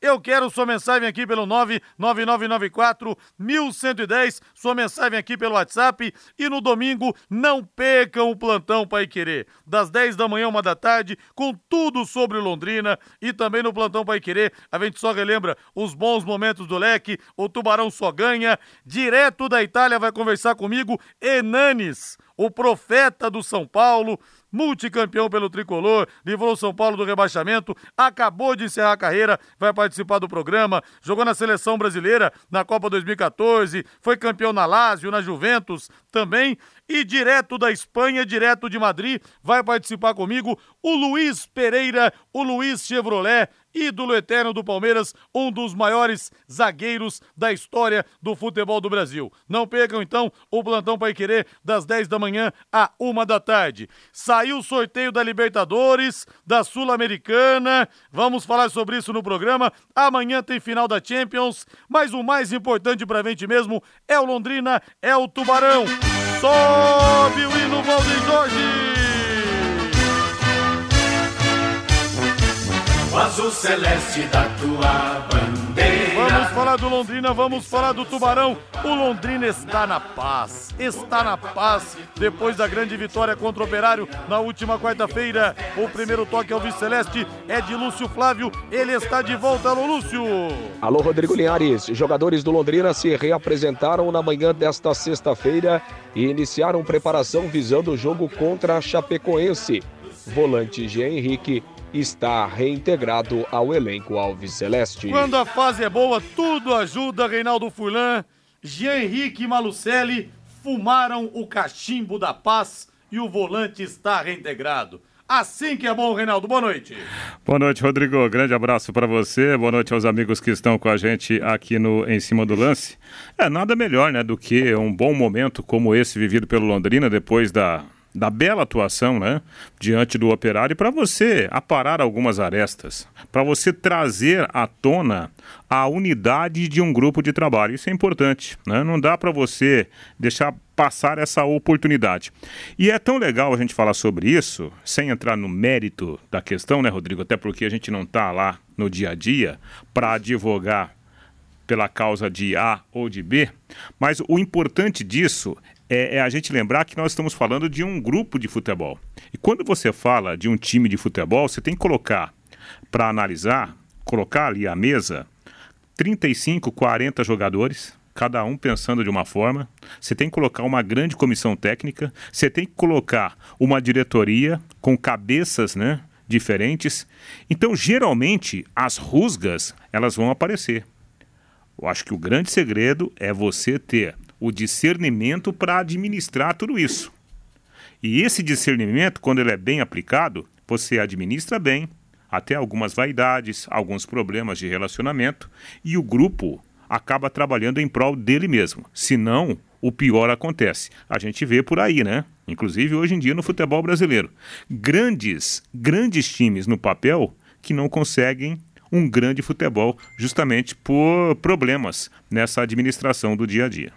Eu quero sua mensagem aqui pelo 99994 1110, sua mensagem aqui pelo WhatsApp. E no domingo não percam o plantão Pai Querer, das 10 da manhã uma da tarde, com tudo sobre Londrina e também no plantão Pai Querer, a gente só relembra os bons momentos do leque, o Tubarão só ganha, direto da Itália vai conversar comigo Enanes, o profeta do São Paulo, multicampeão pelo tricolor, livrou São Paulo do rebaixamento, acabou de encerrar a carreira, vai participar do programa, jogou na seleção brasileira na Copa 2014, foi campeão na Lazio, na Juventus também, e direto da Espanha, direto de Madrid, vai participar comigo o Luiz Pereira, o Luiz Chevrolet, ídolo eterno do Palmeiras, um dos maiores zagueiros da história do futebol do Brasil. Não percam então o plantão Pai Querer das 10 da manhã à uma da tarde. Saiu o sorteio da Libertadores, da Sul-Americana. Vamos falar sobre isso no programa. Amanhã tem final da Champions, mas o mais importante pra gente mesmo é o Londrina, é o Tubarão. Sobe o hino Valdir Jorge! O azul celeste da tua bandeira. Vamos falar do Londrina, vamos falar do Tubarão. O Londrina está na paz, está na paz depois da grande vitória contra o Operário na última quarta-feira. O primeiro toque ao Vice-Celeste é de Lúcio Flávio, ele está de volta, alô Lúcio. Alô Rodrigo Linhares, jogadores do Londrina se reapresentaram na manhã desta sexta-feira e iniciaram preparação visando o jogo contra a Chapecoense. Volante Jean Henrique está reintegrado ao elenco Alves Celeste. Quando a fase é boa, tudo ajuda. Reinaldo Furlan, Jean Henrique e Malucelli fumaram o cachimbo da paz e o volante está reintegrado. Assim que é bom, Reinaldo. Boa noite. Boa noite, Rodrigo. Grande abraço para você. Boa noite aos amigos que estão com a gente aqui no Em Cima do Lance. É nada melhor, né, do que um bom momento como esse vivido pelo Londrina depois da da bela atuação, né, diante do operário, para você aparar algumas arestas, para você trazer à tona a unidade de um grupo de trabalho. Isso é importante, né? Não dá para você deixar passar essa oportunidade. E é tão legal a gente falar sobre isso, sem entrar no mérito da questão, né, Rodrigo? Até porque a gente não está lá no dia a dia para advogar pela causa de A ou de B, mas o importante disso é, é, a gente lembrar que nós estamos falando de um grupo de futebol. E quando você fala de um time de futebol, você tem que colocar para analisar, colocar ali à mesa 35, 40 jogadores, cada um pensando de uma forma. Você tem que colocar uma grande comissão técnica, você tem que colocar uma diretoria com cabeças, né, diferentes. Então, geralmente, as rusgas, elas vão aparecer. Eu acho que o grande segredo é você ter o discernimento para administrar tudo isso. E esse discernimento, quando ele é bem aplicado, você administra bem, até algumas vaidades, alguns problemas de relacionamento, e o grupo acaba trabalhando em prol dele mesmo. Senão, o pior acontece. A gente vê por aí, né? Inclusive hoje em dia no futebol brasileiro. Grandes, grandes times no papel que não conseguem um grande futebol justamente por problemas nessa administração do dia a dia.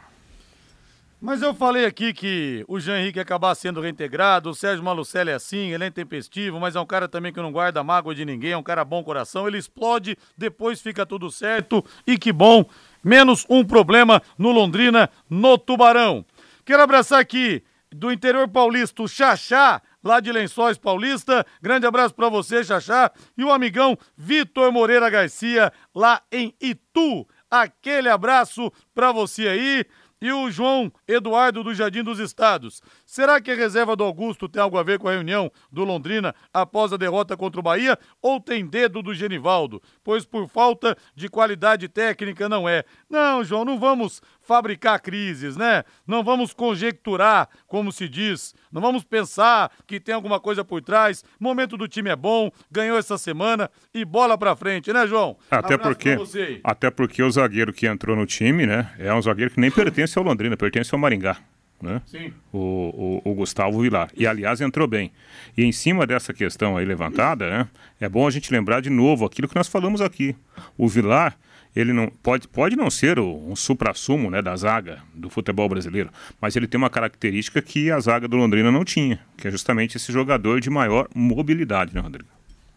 Mas eu falei aqui que o Jean Henrique ia acabar sendo reintegrado, o Sérgio Malucelli é assim, ele é intempestivo, mas é um cara também que não guarda mágoa de ninguém, é um cara bom coração, ele explode, depois fica tudo certo e que bom, menos um problema no Londrina, no Tubarão. Quero abraçar aqui do interior paulista o Xaxá, lá de Lençóis Paulista. Grande abraço para você, Xaxá, e o amigão Vitor Moreira Garcia, lá em Itu. Aquele abraço para você aí. E o João Eduardo do Jardim dos Estados. Será que a reserva do Augusto tem algo a ver com a reunião do Londrina após a derrota contra o Bahia? Ou tem dedo do Genivaldo? Pois por falta de qualidade técnica não é. Não, João, não vamos fabricar crises, né? Não vamos conjecturar, como se diz. Não vamos pensar que tem alguma coisa por trás. O momento do time é bom, ganhou essa semana e bola pra frente, né, João? Até porque, até porque o zagueiro que entrou no time, né, é um zagueiro que nem pertence ao Londrina, pertence ao Maringá. Né? Sim. O, o, o, Gustavo Vilar. E, aliás, entrou bem. E em cima dessa questão aí levantada, né, é bom a gente lembrar de novo aquilo que nós falamos aqui. O Vilar, ele não pode, pode não ser o, um supra-sumo né, da zaga do futebol brasileiro, mas ele tem uma característica que a zaga do Londrina não tinha, que é justamente esse jogador de maior mobilidade, né, Rodrigo?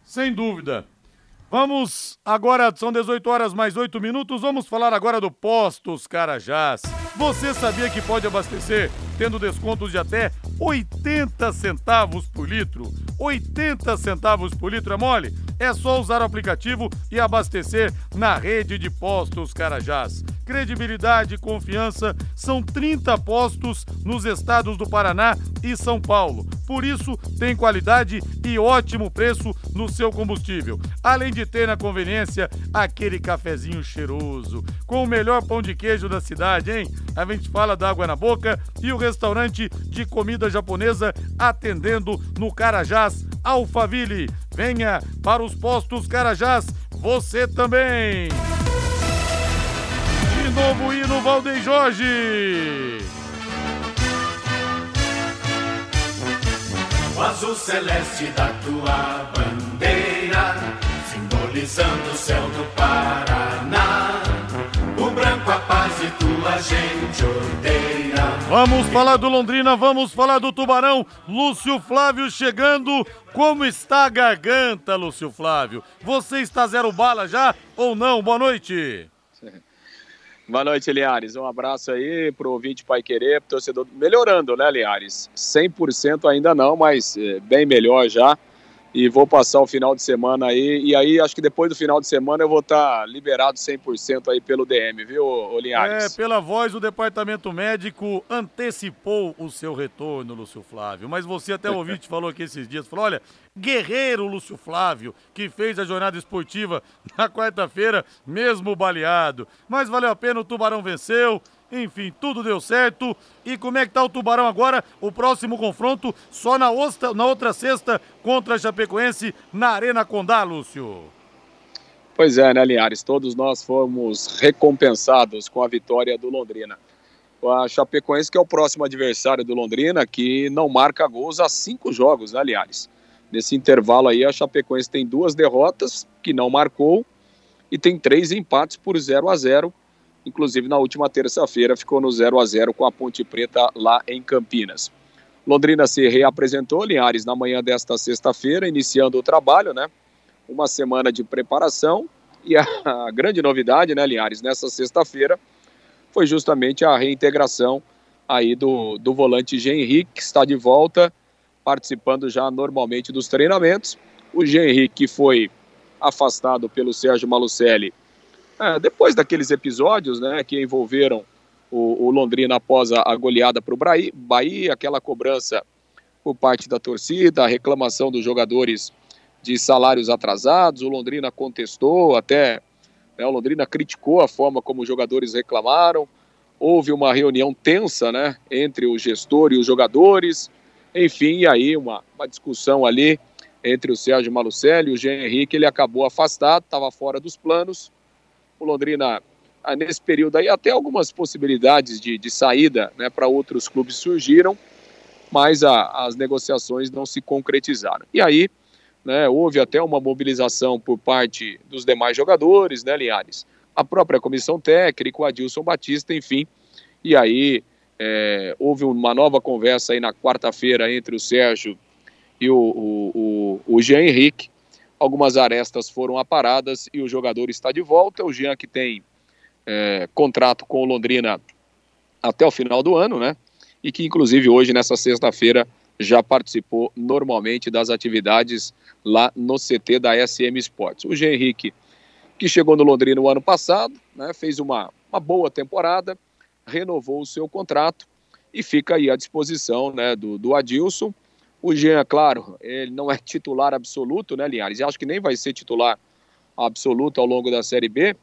Sem dúvida. Vamos agora, são 18 horas mais 8 minutos, vamos falar agora do Postos Carajás. Você sabia que pode abastecer tendo descontos de até 80 centavos por litro? 80 centavos por litro é mole? É só usar o aplicativo e abastecer na rede de postos Carajás. Credibilidade e confiança são 30 postos nos estados do Paraná e São Paulo. Por isso, tem qualidade e ótimo preço no seu combustível. Além de ter na conveniência aquele cafezinho cheiroso, com o melhor pão de queijo da cidade, hein? A gente fala da água na boca e o restaurante de comida japonesa atendendo no Carajás Alphaville. Venha para os postos Carajás, você também. De novo hino Valdem Jorge. O azul celeste da tua bandeira, simbolizando o céu do Paraná. O branco a paz e tua gente odeia. Vamos falar do Londrina, vamos falar do Tubarão. Lúcio Flávio chegando. Como está a garganta, Lúcio Flávio? Você está zero bala já ou não? Boa noite. Boa noite, Linhares. Um abraço aí pro ouvinte Pai Querer, torcedor. Melhorando, né, Linhares? 100% ainda não, mas é, bem melhor já e vou passar o final de semana aí. E aí, acho que depois do final de semana eu vou estar tá liberado 100% aí pelo DM, viu, Linhares? É, pela voz, o departamento médico antecipou o seu retorno, Lúcio Flávio. Mas você até o ouvinte falou aqui esses dias, falou, olha, guerreiro Lúcio Flávio, que fez a jornada esportiva na quarta-feira, mesmo baleado. Mas valeu a pena, o Tubarão venceu, enfim, tudo deu certo. E como é que tá o Tubarão agora? O próximo confronto só na, outra, na outra sexta contra a Chapecoense na Arena Condá, Lúcio. Pois é, né, Linhares? Todos nós fomos recompensados com a vitória do Londrina. A Chapecoense, que é o próximo adversário do Londrina, que não marca gols há cinco jogos, né, Linhares? Nesse intervalo aí, a Chapecoense tem duas derrotas, que não marcou, e tem três empates por 0 a 0 inclusive na última terça-feira ficou no 0 a 0 com a Ponte Preta lá em Campinas. Londrina se reapresentou, Linhares, na manhã desta sexta-feira, iniciando o trabalho, né? Uma semana de preparação e a, grande novidade, né, Linhares, nessa sexta-feira foi justamente a reintegração aí do, do volante Jean Henrique, que está de volta, participando já normalmente dos treinamentos. O Jean Henrique foi afastado pelo Sérgio Malucelli é, depois daqueles episódios né, que envolveram o, o Londrina após a, a goleada para o Bahia, aquela cobrança por parte da torcida, a reclamação dos jogadores de salários atrasados, o Londrina contestou, até né, o Londrina criticou a forma como os jogadores reclamaram, houve uma reunião tensa né, entre o gestor e os jogadores, enfim, e aí uma, uma discussão ali entre o Sérgio Malucelli e o Jean Henrique, ele acabou afastado, estava fora dos planos, o Londrina, ah, nesse período aí, até algumas possibilidades de, de saída né, para outros clubes surgiram, mas a, as negociações não se concretizaram. E aí, né, houve até uma mobilização por parte dos demais jogadores, né, Linhares? A própria comissão técnica, o Adilson Batista, enfim. E aí é, houve uma nova conversa aí na quarta-feira entre o Sérgio e o, o, o, o Jean Henrique, algumas arestas foram aparadas e o jogador está de volta. O Jean que tem é, contrato com o Londrina até o final do ano, né? E que inclusive hoje, nessa sexta-feira, já participou normalmente das atividades lá no CT da SM Sports. O Jean Henrique, que chegou no Londrina no ano passado, né, fez uma, uma boa temporada, renovou o seu contrato e fica aí à disposição né, do, do Adilson o Jean, claro, ele não é titular absoluto, né, Linhares? Eu acho que nem vai ser titular absoluto ao longo da Série B,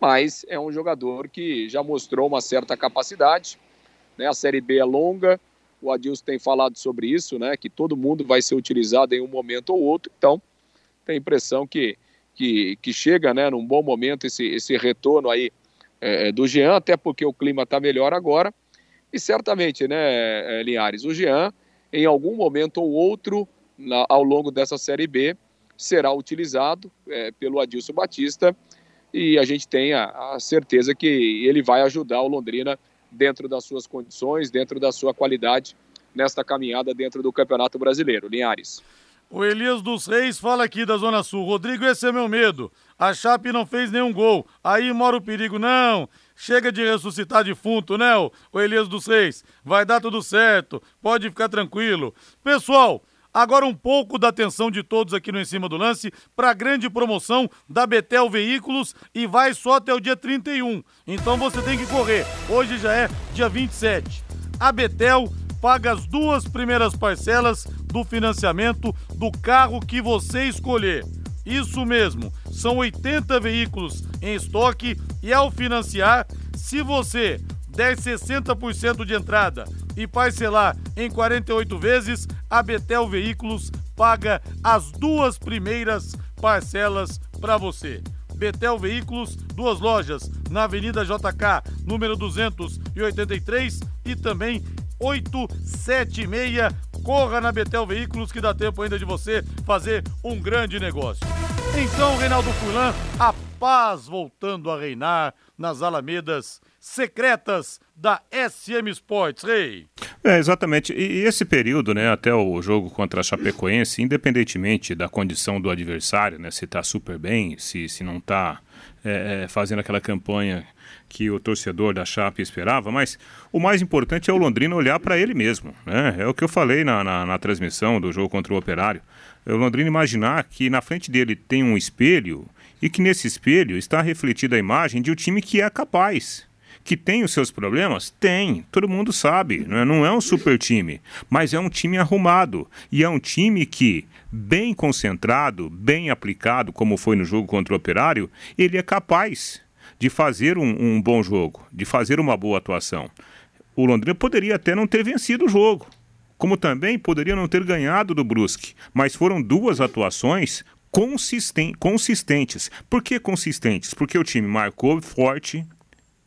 mas é um jogador que já mostrou uma certa capacidade. Né? A Série B é longa, o Adilson tem falado sobre isso, né? Que todo mundo vai ser utilizado em um momento ou outro, então tem a impressão que, que, que chega né, num bom momento esse, esse retorno aí é, do Jean, até porque o clima está melhor agora. E certamente, né, Linhares, o Jean em algum momento ou outro na, ao longo dessa Série B será utilizado é, pelo Adilson Batista e a gente tem a, a certeza que ele vai ajudar o Londrina dentro das suas condições, dentro da sua qualidade nesta caminhada dentro do Campeonato Brasileiro. Linhares. O Elias dos Reis fala aqui da Zona Sul. Rodrigo, esse é meu medo. A Chape não fez nenhum gol. Aí mora o perigo. Não, chega de ressuscitar defunto, né, o Elias dos Reis? Vai dar tudo certo. Pode ficar tranquilo. Pessoal, Agora um pouco da atenção de todos aqui no Em Cima do Lance para a grande promoção da Betel Veículos e vai só até o dia 31. Então você tem que correr. Hoje já é dia 27. A Betel paga as duas primeiras parcelas do financiamento do carro que você escolher. Isso mesmo, são 80 veículos em estoque e ao financiar, se você der 60% de entrada e parcelar em 48 vezes, a Betel Veículos paga as duas primeiras parcelas para você. Betel Veículos, duas lojas na Avenida JK, número 283 e também 876. Corra na Betel Veículos que dá tempo ainda de você fazer um grande negócio. Então, Reinaldo Fulan, a paz voltando a reinar nas alamedas secretas da SM Sports, Rei. É, exatamente. E, e, esse período, né, até o jogo contra a Chapecoense, independentemente da condição do adversário, né, se está super bem, se, se não está é, é, fazendo aquela campanha que o torcedor da Chape esperava, mas o mais importante é o Londrina olhar para ele mesmo. Né? É o que eu falei na, na, na transmissão do jogo contra o Operário. É o Londrina imaginar que na frente dele tem um espelho e que nesse espelho está refletida a imagem de um time que é capaz que tem os seus problemas? Tem, todo mundo sabe. Não é, não é um super time, mas é um time arrumado. E é um time que, bem concentrado, bem aplicado, como foi no jogo contra o Operário, ele é capaz de fazer um, um bom jogo, de fazer uma boa atuação. O Londrina poderia até não ter vencido o jogo, como também poderia não ter ganhado do Brusque, mas foram duas atuações consistentes. Por que consistentes? Porque o time marcou forte,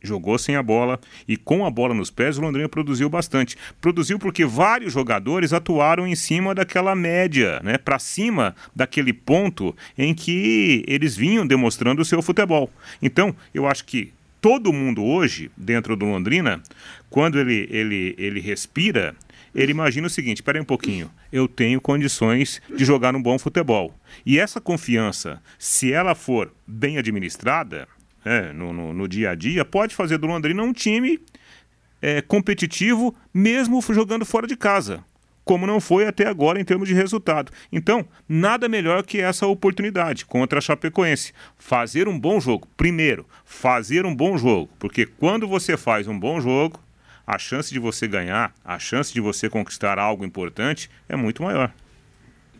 jogou sem a bola e com a bola nos pés o Londrina produziu bastante. Produziu porque vários jogadores atuaram em cima daquela média, né, para cima daquele ponto em que eles vinham demonstrando o seu futebol. Então, eu acho que todo mundo hoje dentro do Londrina, quando ele ele ele respira, ele imagina o seguinte: espera um pouquinho, eu tenho condições de jogar um bom futebol. E essa confiança, se ela for bem administrada, é, no, no, no, dia a dia, pode fazer do Londrina um time é, competitivo, mesmo jogando fora de casa, como não foi até agora em termos de resultado. Então, nada melhor que essa oportunidade contra a Chapecoense. Fazer um bom jogo. Primeiro, fazer um bom jogo, porque quando você faz um bom jogo, a chance de você ganhar, a chance de você conquistar algo importante é muito maior.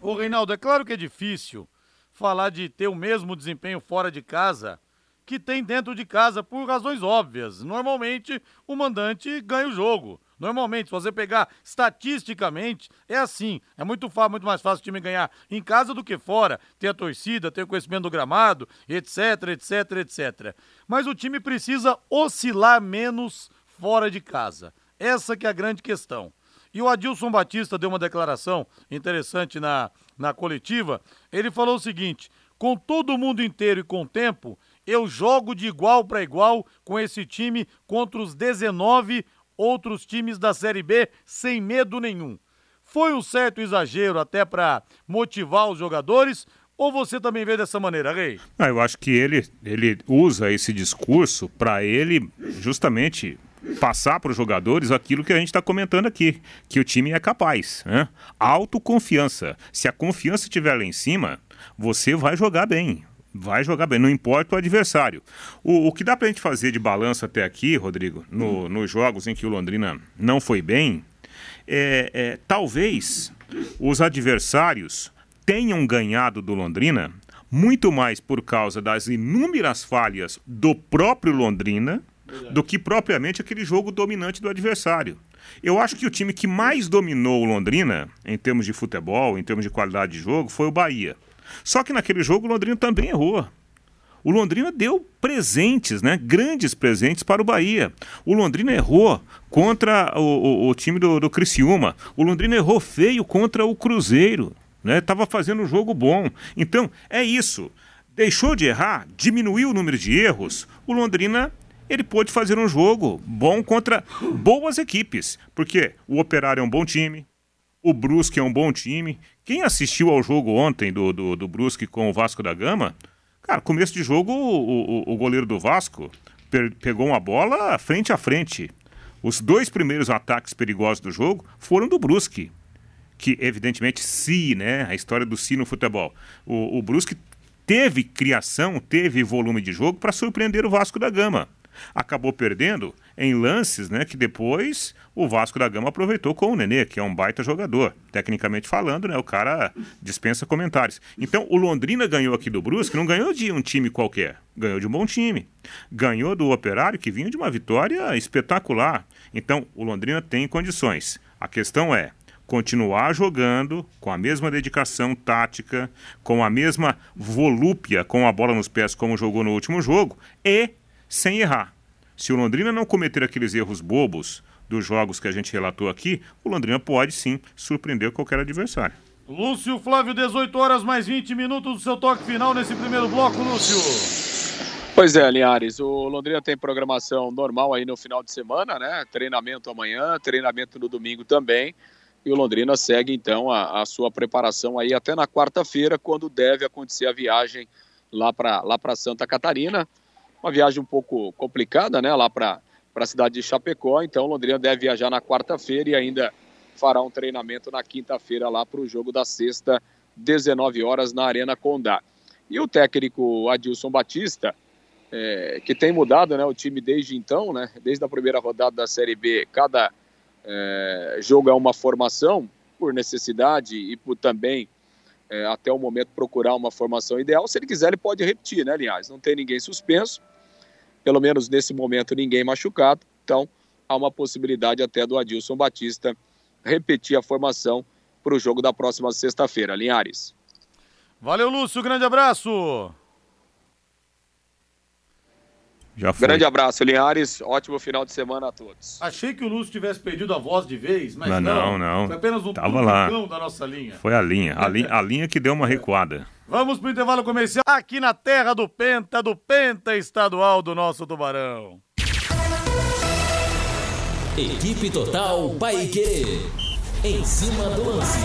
Ô Reinaldo, é claro que é difícil falar de ter o mesmo desempenho fora de casa que tem dentro de casa por razões óbvias. Normalmente o mandante ganha o jogo. Normalmente, se você pegar estatisticamente, é assim. É muito, fácil, muito mais fácil o time ganhar em casa do que fora. Ter a torcida, ter o conhecimento do gramado, etc, etc, etc. Mas o time precisa oscilar menos fora de casa. Essa que é a grande questão. E o Adilson Batista deu uma declaração interessante na, na coletiva. Ele falou o seguinte: com todo mundo inteiro e com tempo, eu jogo de igual para igual com esse time contra os 19 outros times da Série B sem medo nenhum. Foi um certo exagero até para motivar os jogadores ou você também vê dessa maneira, Rei? Ah, eu acho que ele, ele usa esse discurso para ele justamente passar para os jogadores aquilo que a gente está comentando aqui, que o time é capaz. Né? Autoconfiança. Se a confiança estiver lá em cima, você vai jogar bem vai jogar bem, não importa o adversário. O, o que dá para a gente fazer de balanço até aqui, Rodrigo, no, hum. nos jogos em que o Londrina não foi bem, é, é, talvez os adversários tenham ganhado do Londrina muito mais por causa das inúmeras falhas do próprio Londrina do que propriamente aquele jogo dominante do adversário. Eu acho que o time que mais dominou o Londrina, em termos de futebol, em termos de qualidade de jogo, foi o Bahia. Só que naquele jogo o Londrina também errou. O Londrina deu presentes, né? Grandes presentes para o Bahia. O Londrina errou contra o, o, o time do, do Criciúma. O Londrina errou feio contra o Cruzeiro. Né? Tava fazendo um jogo bom. Então, é isso. deixou de errar, diminuiu o número de erros, o Londrina ele pôde fazer um jogo bom contra boas equipes. Porque o Operário é um bom time, o Brusque é um bom time. Quem assistiu ao jogo ontem do, do, do Brusque com o Vasco da Gama, cara, começo de jogo o, o, o goleiro do Vasco pegou uma bola frente a frente. Os dois primeiros ataques perigosos do jogo foram do Brusque. Que, evidentemente, se, né? A história do si no futebol. O, o Brusque teve criação, teve volume de jogo para surpreender o Vasco da Gama acabou perdendo em lances né, que depois o Vasco da Gama aproveitou com o Nenê, que é um baita jogador. Tecnicamente falando, né, o cara dispensa comentários. Então, o Londrina ganhou aqui do Brusque, não ganhou de um time qualquer, ganhou de um bom time. Ganhou do Operário, que vinha de uma vitória espetacular. Então, o Londrina tem condições. A questão é, continuar jogando com a mesma dedicação tática, com a mesma volúpia com a bola nos pés como jogou no último jogo e sem errar. Se o Londrina não cometer aqueles erros bobos dos jogos que a gente relatou aqui, o Londrina pode sim surpreender qualquer adversário. Lúcio Flávio, 18 horas mais 20 minutos do seu toque final nesse primeiro bloco, Lúcio. Pois é, Linhares, o Londrina tem programação normal aí no final de semana, né? Treinamento amanhã, treinamento no domingo também. E o Londrina segue então a, a sua preparação aí até na quarta-feira, quando deve acontecer a viagem lá para lá Santa Catarina. Uma viagem um pouco complicada, né? Lá para a cidade de Chapecó. Então, Londrina deve viajar na quarta-feira e ainda fará um treinamento na quinta-feira lá para o jogo da sexta, 19 horas, na Arena Condá. E o técnico Adilson Batista, é, que tem mudado né, o time desde então, né, desde a primeira rodada da Série B, cada é, jogo é uma formação, por necessidade e por também é, até o momento procurar uma formação ideal. Se ele quiser, ele pode repetir, né, aliás? Não tem ninguém suspenso, pelo menos nesse momento ninguém machucado. Então, há uma possibilidade até do Adilson Batista repetir a formação para o jogo da próxima sexta-feira. Linhares. Valeu, Lúcio. Grande abraço. Já foi. Grande abraço, Linhares. Ótimo final de semana a todos. Achei que o Lúcio tivesse perdido a voz de vez, mas não. Não, não. Foi apenas um Tava lá. da nossa linha. Foi a linha. A, li a linha que deu uma recuada. Vamos pro intervalo comercial aqui na terra do Penta, do Penta estadual do nosso Tubarão. Equipe Total Paique. Em cima do lance.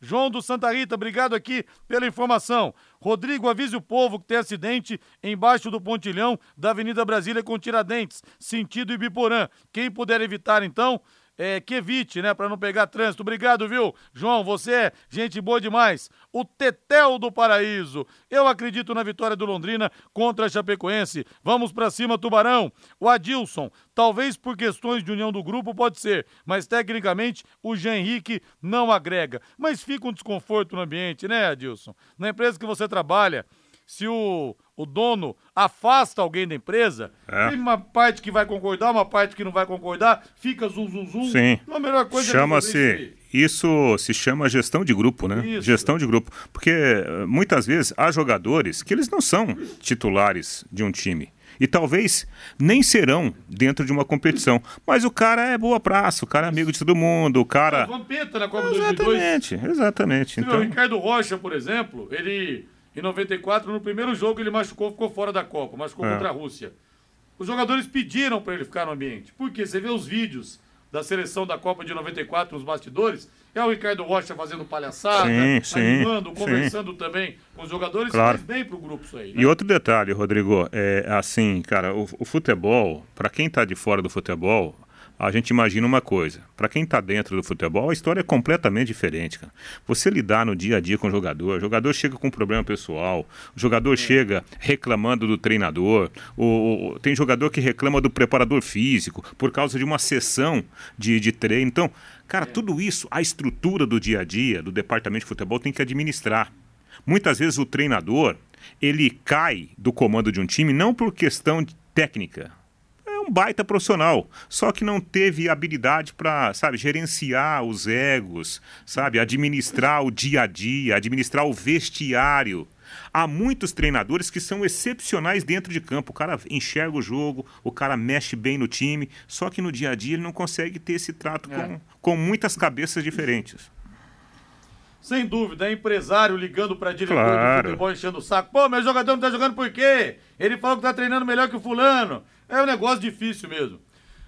João do Santa Rita, obrigado aqui pela informação. Rodrigo, avise o povo que tem acidente embaixo do pontilhão da Avenida Brasília com Tiradentes, sentido Ibiporã. Quem puder evitar, então, é, que evite, né, para não pegar trânsito. Obrigado, viu? João, você é gente boa demais. O Tetel do Paraíso. Eu acredito na vitória do Londrina contra a Chapecoense. Vamos para cima, Tubarão. O Adilson, talvez por questões de união do grupo, pode ser, mas tecnicamente o Jean Henrique não agrega. Mas fica um desconforto no ambiente, né, Adilson? Na empresa que você trabalha, se o, o dono afasta alguém da empresa, é. tem uma parte que vai concordar, uma parte que não vai concordar, fica zum, zum, zum. Sim. Então, a melhor coisa é Chama-se. Isso se chama gestão de grupo, né? Isso. Gestão de grupo. Porque eh, muitas vezes há jogadores que eles não são titulares de um time. E talvez nem serão dentro de uma competição. Mas o cara é boa praça, o cara é amigo de todo mundo, o cara. É, Vampeta na Copa exatamente, 2002. Exatamente, então... O Ricardo Rocha, por exemplo, ele em 94, no primeiro jogo, ele machucou, ficou fora da Copa, machucou é. contra a Rússia. Os jogadores pediram para ele ficar no ambiente. Por quê? Você vê os vídeos da seleção da Copa de 94 nos bastidores, é o Ricardo Rocha fazendo palhaçada, sim, sim, animando, conversando sim. também com os jogadores, claro. faz bem pro grupo isso aí. Né? E outro detalhe, Rodrigo, é assim, cara, o, o futebol, para quem está de fora do futebol, a gente imagina uma coisa. Para quem está dentro do futebol, a história é completamente diferente, cara. Você lidar no dia a dia com o jogador, o jogador chega com um problema pessoal, o jogador é. chega reclamando do treinador, o, tem jogador que reclama do preparador físico por causa de uma sessão de, de treino. Então, cara, é. tudo isso, a estrutura do dia a dia do departamento de futebol tem que administrar. Muitas vezes o treinador, ele cai do comando de um time não por questão técnica, um baita profissional, só que não teve habilidade para, sabe, gerenciar os egos, sabe, administrar o dia a dia, administrar o vestiário. Há muitos treinadores que são excepcionais dentro de campo. O cara enxerga o jogo, o cara mexe bem no time, só que no dia a dia ele não consegue ter esse trato é. com, com muitas cabeças diferentes. Sem dúvida, é empresário ligando pra diretor Claro. de futebol enchendo o saco. Pô, meu jogador não tá jogando por quê? Ele falou que tá treinando melhor que o fulano. É um negócio difícil mesmo.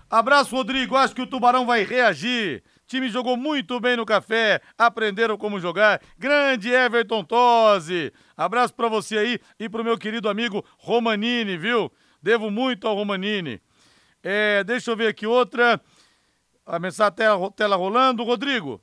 Abraço, Rodrigo. Acho que o Tubarão vai reagir. Time jogou muito bem no café, aprenderam como jogar. Grande Everton Tosi. Abraço pra você aí e pro meu querido amigo Romanini, viu? Devo muito ao Romanini. É, deixa eu ver aqui outra. A mensagem tela, tela rolando. Rodrigo,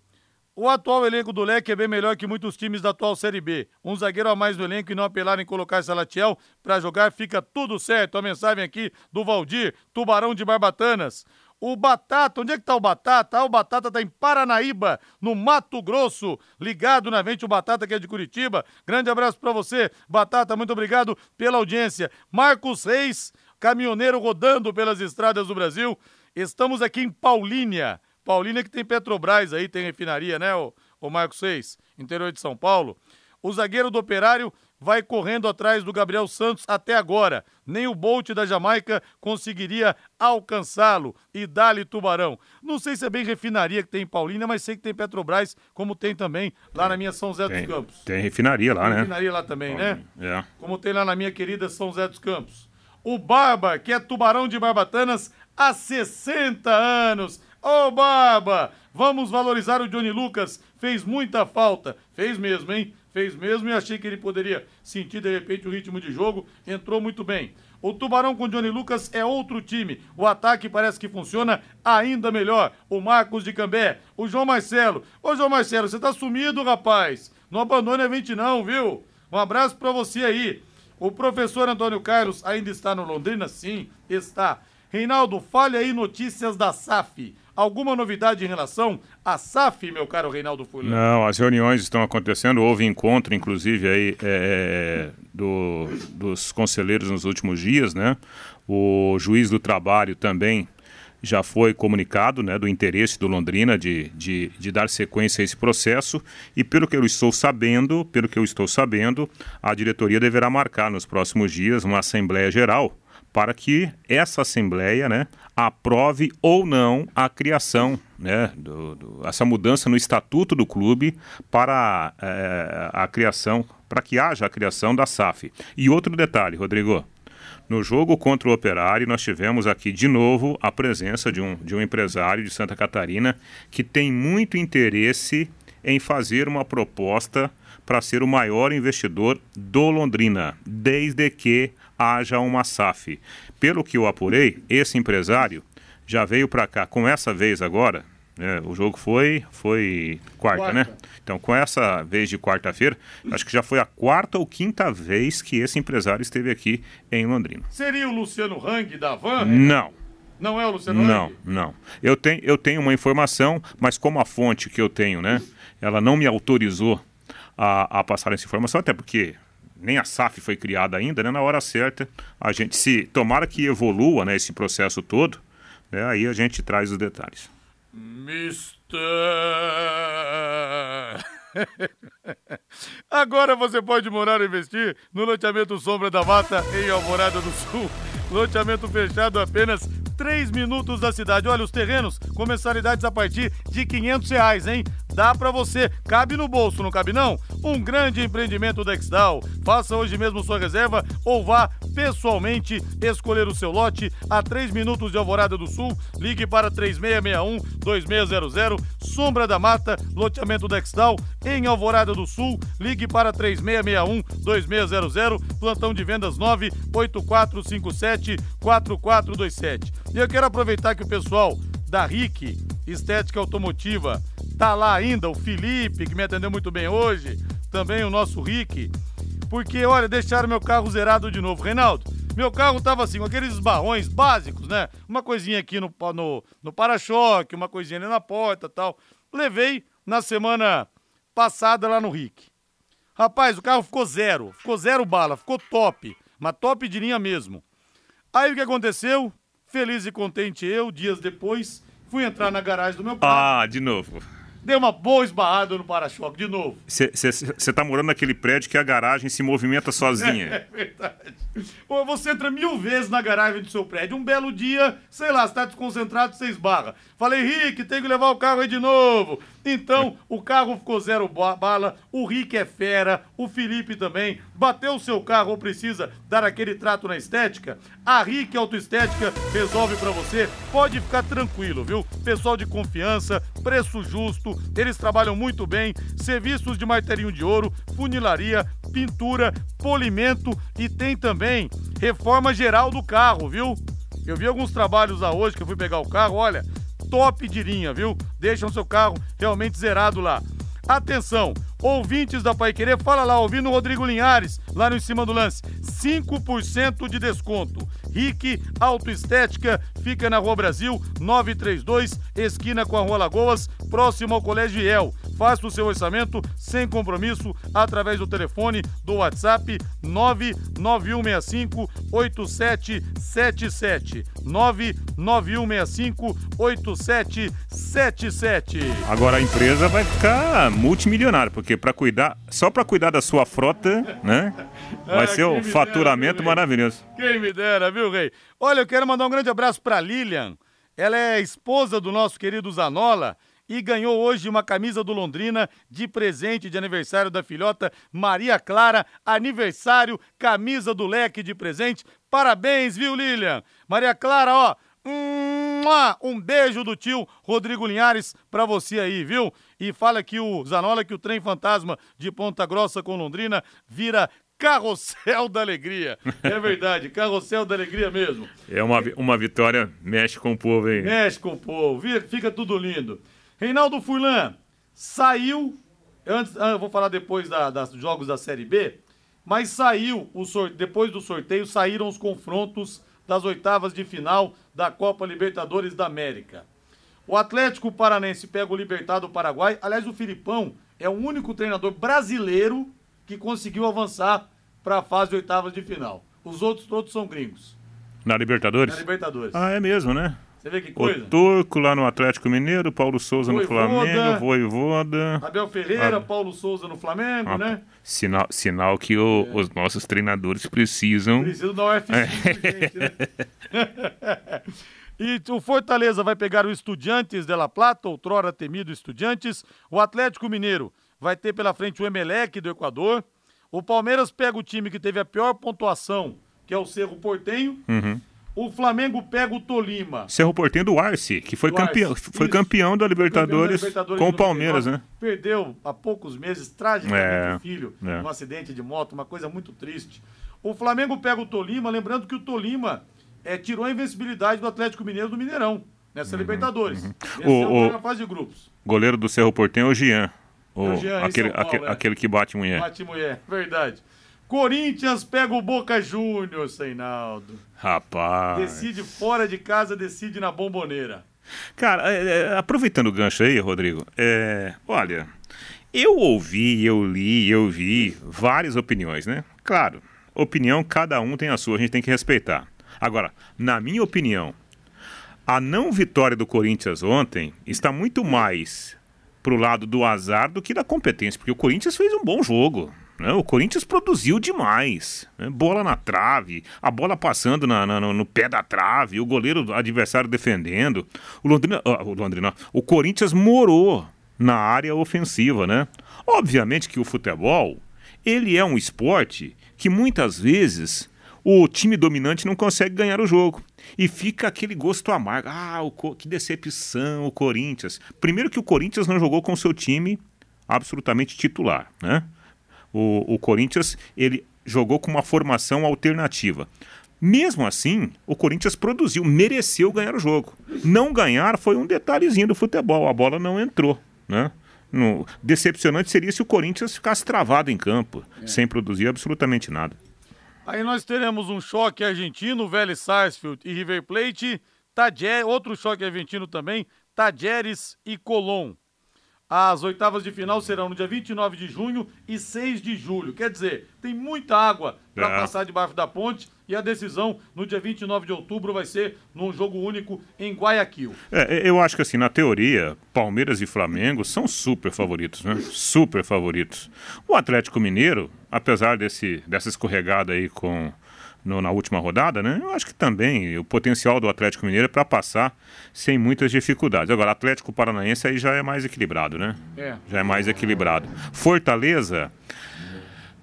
o atual elenco do Leque é bem melhor que muitos times da atual Série B. Um zagueiro a mais no elenco e não apelar em colocar Salatiel pra jogar, fica tudo certo. A mensagem aqui do Valdir, Tubarão de Barbatanas. O Batata, onde é que tá o Batata? Ah, o Batata tá em Paranaíba, no Mato Grosso. Ligado na Vente, o Batata que é de Curitiba. Grande abraço pra você, Batata, muito obrigado pela audiência. Marcos Reis, caminhoneiro rodando pelas estradas do Brasil. Estamos aqui em Paulínia. Paulínia que tem Petrobras aí, tem refinaria, né, o, o Marcos Reis, interior de São Paulo. O zagueiro do Operário vai correndo atrás do Gabriel Santos até agora. Nem o Bolt da Jamaica conseguiria alcançá-lo. E dali Tubarão. Não sei se é bem refinaria que tem em Paulínia, mas sei que tem Petrobras, como tem também lá na minha São José dos Tem, Campos. tem refinaria lá, Tem né? refinaria lá também, né? É. como tem lá na minha querida São José dos Campos. O Barba, que é tubarão de Barbatanas há 60 anos. Ô Barba, vamos valorizar o Johnny Lucas. Fez muita falta. Fez mesmo, hein? Fez mesmo e achei que ele poderia sentir de repente o ritmo de jogo. Entrou muito bem. O Tubarão com Johnny Lucas é outro time. O ataque parece que funciona ainda melhor. O Marcos de Cambé, o João Marcelo. Ô João Marcelo, você tá sumido, rapaz. Não abandone a 20 não, viu? Um abraço pra você aí. O professor Antônio Carlos ainda está no Londrina? Sim, está. Reinaldo, fale aí notícias da SAF. Alguma novidade em relação à SAF, meu caro Reinaldo Fulano? Não, as reuniões estão acontecendo, houve encontro, inclusive, aí, é, do- dos conselheiros nos últimos dias, né? O juiz do trabalho também já foi comunicado, né, do interesse do Londrina de, de, de dar sequência a esse processo e pelo que eu estou sabendo, pelo que eu estou sabendo, a diretoria deverá marcar nos próximos dias uma assembleia geral para que essa assembleia, né, aprove ou não a criação, né, do, do- essa mudança no estatuto do clube para eh, a criação, para que haja a criação da SAF. E outro detalhe, Rodrigo, no jogo contra o Operário, nós tivemos aqui de novo a presença de um, de um empresário de Santa Catarina que tem muito interesse em fazer uma proposta para ser o maior investidor do Londrina, desde que haja uma SAF. Pelo que eu apurei, esse empresário já veio para cá com essa vez agora. né, o jogo foi foi quarta, Quarta. né? Então, com essa vez de quarta-feira, acho que já foi a quarta ou quinta vez que esse empresário esteve aqui em Londrina. Seria o Luciano Hang da Van? Não, Não é o Luciano não, Hang? não. Eu tenho, eu tenho uma informação, mas como a fonte que eu tenho, né, ela não me autorizou a, a passar essa informação, até porque nem a SAF foi criada ainda, né? Na hora certa, a gente se tomara que evolua, né, esse processo todo, né, aí a gente traz os detalhes. Mister. Agora você pode morar ou investir no loteamento Sombra da Mata em Alvorada do Sul. Loteamento fechado apenas 3 minutos da cidade. Olha, os terrenos com mensalidades a partir de 500 reais, hein? Dá pra você. Cabe no bolso, não cabe não? Um grande empreendimento da Exdal. Faça hoje mesmo sua reserva ou vá pessoalmente escolher o seu lote a 3 minutos de Alvorada do Sul. Ligue para 3661-2600. Sombra da Mata, loteamento Dextal, em Alvorada do Sul. Ligue para 3661-2600. Plantão de vendas 98457-4427. E eu quero aproveitar que o pessoal da RIC, Estética Automotiva, tá lá ainda. O Felipe, que me atendeu muito bem hoje. Também o nosso Rick. Porque, olha, deixaram meu carro zerado de novo. Reinaldo, meu carro tava assim, com aqueles barrões básicos, né? Uma coisinha aqui no, no, no para-choque, uma coisinha ali na porta tal. Levei na semana passada lá no Rick. Rapaz, o carro ficou zero. Ficou zero bala, ficou top. Mas top de linha mesmo. Aí o que aconteceu? Feliz e contente eu, dias depois, fui entrar na garagem do meu carro. Ah, de novo. dei uma boa esbarrada no para-choque de novo. Você tá morando naquele prédio que a garagem se movimenta sozinha. É, é verdade. Ou você entra mil vezes na garagem do seu prédio. Um belo dia, sei lá, você tá desconcentrado, você esbarra. Falei, Rick, tem que levar o carro aí de novo. Então, o carro ficou zero bala, o Rick é fera, o Felipe também. Bateu o seu carro ou precisa dar aquele trato na estética? A Rick Autoestética resolve para você. Pode ficar tranquilo, viu? Pessoal de confiança, preço justo, eles trabalham muito bem. Serviços de martelinho de ouro, funilaria, pintura, polimento e tem também reforma geral do carro, viu? Eu vi alguns trabalhos lá hoje que eu fui pegar o carro, olha, top de linha, viu? Deixam seu carro realmente zerado lá. Atenção, ouvintes da Pai Querer, fala lá, ouvindo o Rodrigo Linhares, lá no Em Cima do Lance. 5% de desconto. Rick Autoestética fica na Rua Brasil, 932, esquina com a Rua Lagoas, próximo ao Colégio El. Faça o seu orçamento sem compromisso através do telefone do WhatsApp 99165 8777. 99165 8777. Agora a empresa vai ficar multimilionária, porque para cuidar, só para cuidar da sua frota, né? Vai ah, ser um faturamento dera, maravilhoso. Quem me dera, viu, Rei? Olha, eu quero mandar um grande abraço para Lilian. Ela é esposa do nosso querido Zanola e ganhou hoje uma camisa do Londrina de presente de aniversário da filhota Maria Clara. Aniversário, camisa do leque de presente. Parabéns, viu, Lilian? Maria Clara, ó. Um beijo do tio Rodrigo Linhares pra você aí, viu? E fala que o Zanola que o trem fantasma de Ponta Grossa com Londrina vira Carrossel da Alegria. É verdade, Carrossel da Alegria mesmo. É uma, uma vitória, mexe com o povo aí. Mexe com o povo, fica tudo lindo. Reinaldo Furlan, saiu. Antes, ah, eu vou falar depois da, das jogos da Série B, mas saiu, o sorte, depois do sorteio, saíram os confrontos das oitavas de final da Copa Libertadores da América. O Atlético Paranense pega o Libertado do Paraguai. Aliás, o Filipão é o único treinador brasileiro que conseguiu avançar para a fase de oitavas de final. Os outros todos são gringos. Na Libertadores? Na Libertadores. Ah, é mesmo, né? Você vê que coisa? O Turco lá no Atlético Mineiro, Paulo Souza Voivoda, no Flamengo, Voivoda. Abel Ferreira, Paulo Souza no Flamengo, né? Sinal, sinal que o, é. os nossos treinadores precisam. Precisam da UFC, é. gente, né? E o Fortaleza vai pegar o Estudiantes de La Plata, outrora temido Estudiantes. O Atlético Mineiro vai ter pela frente o Emelec do Equador. O Palmeiras pega o time que teve a pior pontuação, que é o Cerro Portenho. Uhum. O Flamengo pega o Tolima. Cerro Portenho do Arce, que foi, campeão, Arce. foi campeão da Libertadores, campeão da Libertadores com o Palmeiras, né? Perdeu há poucos meses, tragicamente, é, o filho, é. num acidente de moto, uma coisa muito triste. O Flamengo pega o Tolima, lembrando que o Tolima é, tirou a invencibilidade do Atlético Mineiro do Mineirão, nessa uhum, Libertadores. Uhum. O, o, na fase de grupos. Goleiro do Cerro Portenho é o Jean. O, é o Jean aquele, Paulo, aquele, é. aquele que bate mulher. Bate mulher, verdade. Corinthians pega o Boca Juniors, Reinaldo. Rapaz. Decide fora de casa, decide na bomboneira. Cara, é, é, aproveitando o gancho aí, Rodrigo, é, olha, eu ouvi, eu li, eu vi várias opiniões, né? Claro, opinião, cada um tem a sua, a gente tem que respeitar. Agora, na minha opinião, a não vitória do Corinthians ontem está muito mais pro lado do azar do que da competência, porque o Corinthians fez um bom jogo. Né? O Corinthians produziu demais. Né? Bola na trave, a bola passando na, na, no pé da trave, o goleiro adversário defendendo. O Londrina, uh, o Londrina, o Corinthians morou na área ofensiva, né? Obviamente que o futebol, ele é um esporte que muitas vezes o time dominante não consegue ganhar o jogo. E fica aquele gosto amargo. Ah, que decepção o Corinthians. Primeiro que o Corinthians não jogou com seu time absolutamente titular, né? O, o Corinthians, ele jogou com uma formação alternativa. Mesmo assim, o Corinthians produziu, mereceu ganhar o jogo. Não ganhar foi um detalhezinho do futebol, a bola não entrou, né? No, decepcionante seria se o Corinthians ficasse travado em campo, é. sem produzir absolutamente nada. Aí nós teremos um choque argentino, Vélez Sarsfield e River Plate, Tadjer, outro choque argentino também, Tajeres e Colón. As oitavas de final serão no dia 29 de junho e 6 de julho. Quer dizer, tem muita água para É. passar debaixo da ponte e a decisão no dia 29 de outubro vai ser num jogo único em Guayaquil. É, eu acho que assim, na teoria, Palmeiras e Flamengo são super favoritos, né? Super favoritos. O Atlético Mineiro, apesar desse, dessa escorregada aí com no- na última rodada, né? Eu acho que também o potencial do Atlético Mineiro é para passar sem muitas dificuldades. Agora, Atlético Paranaense aí já é mais equilibrado, né? É. Já é mais equilibrado. Fortaleza.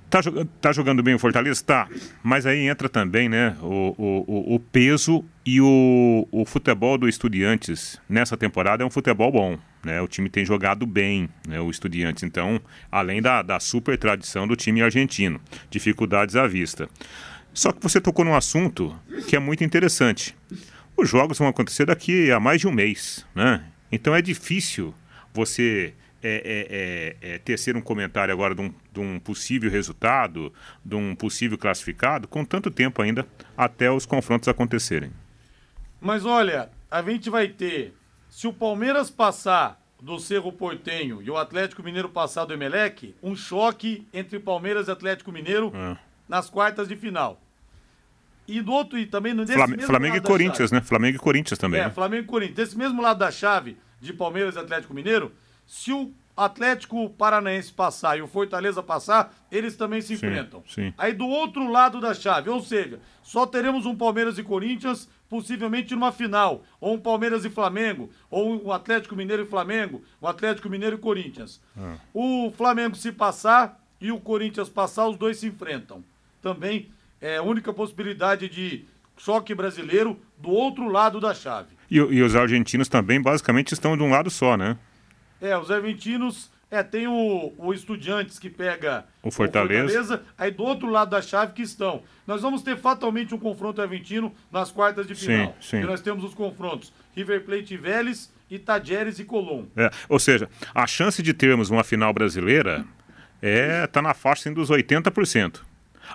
Tá, tá jogando bem o Fortaleza? Tá. Mas aí entra também, né, o, o, o- o peso e o, o futebol do Estudiantes nessa temporada é um futebol bom. Né? O time tem jogado bem, né, o Estudiantes. Então, além da, da super tradição do time argentino, dificuldades à vista. Só que você tocou num assunto que é muito interessante. Os jogos vão acontecer daqui a mais de um mês, né? Então é difícil você é, é, é, é, tecer um comentário agora de um, de um possível resultado, de um possível classificado, com tanto tempo ainda até os confrontos acontecerem. Mas olha, a gente vai ter, se o Palmeiras passar do Cerro Portenho e o Atlético Mineiro passar do Emelec, um choque entre Palmeiras e Atlético Mineiro É. nas quartas de final. E do outro, e também no desse Flam- mesmo Flamengo e Corinthians, chave. né? Flamengo e Corinthians também. É, né? Flamengo e Corinthians. Desse mesmo lado da chave de Palmeiras e Atlético Mineiro, se o Atlético Paranaense passar e o Fortaleza passar, eles também se Sim, enfrentam. sim. Aí do outro lado da chave, ou seja, só teremos um Palmeiras e Corinthians, possivelmente numa final, ou um Palmeiras e Flamengo, ou um Atlético Mineiro e Flamengo, um Atlético Mineiro e Corinthians. Ah. O Flamengo se passar e o Corinthians passar, os dois se enfrentam. Também é a única possibilidade de choque brasileiro do outro lado da chave. E, e os argentinos também, basicamente, estão de um lado só, né? É, os argentinos. É, tem o, o Estudiantes que pega O Fortaleza. aí do outro lado da chave que estão. Nós vamos ter fatalmente um confronto argentino nas quartas de Sim, final. sim. E nós temos os confrontos River Plate e Vélez, e Tajeres e Colom. É, ou seja, a chance de termos uma final brasileira é tá na faixa assim, dos 80%.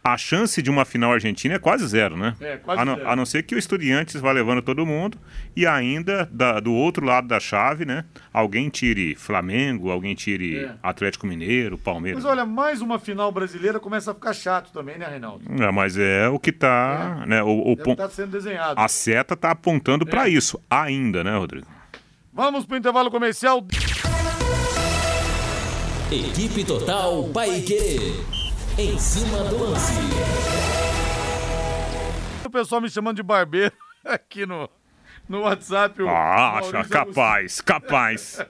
A chance de uma final argentina é quase zero, né? É, quase a, não, zero. a não ser que o Estudiantes vá levando todo mundo e ainda da- do outro lado da chave, né? Alguém tire Flamengo, alguém tire É. Atlético Mineiro, Palmeiras. Mas olha, mais uma final brasileira começa a ficar chato também, né, Reinaldo? É, mas é o que tá, né? O, o É o pon- que tá sendo desenhado. A seta tá apontando para É. isso ainda, né, Rodrigo? Vamos pro intervalo comercial. Equipe Total Paique. Em cima do lance. O pessoal me chamando de barbeiro aqui no, no WhatsApp. O Ah, Maurício capaz, capaz.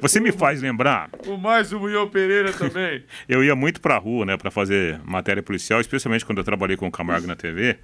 Você me faz lembrar O Márcio Munhão Pereira também. Eu ia muito pra rua, né, pra fazer matéria policial, especialmente quando eu trabalhei com o Camargo na TV.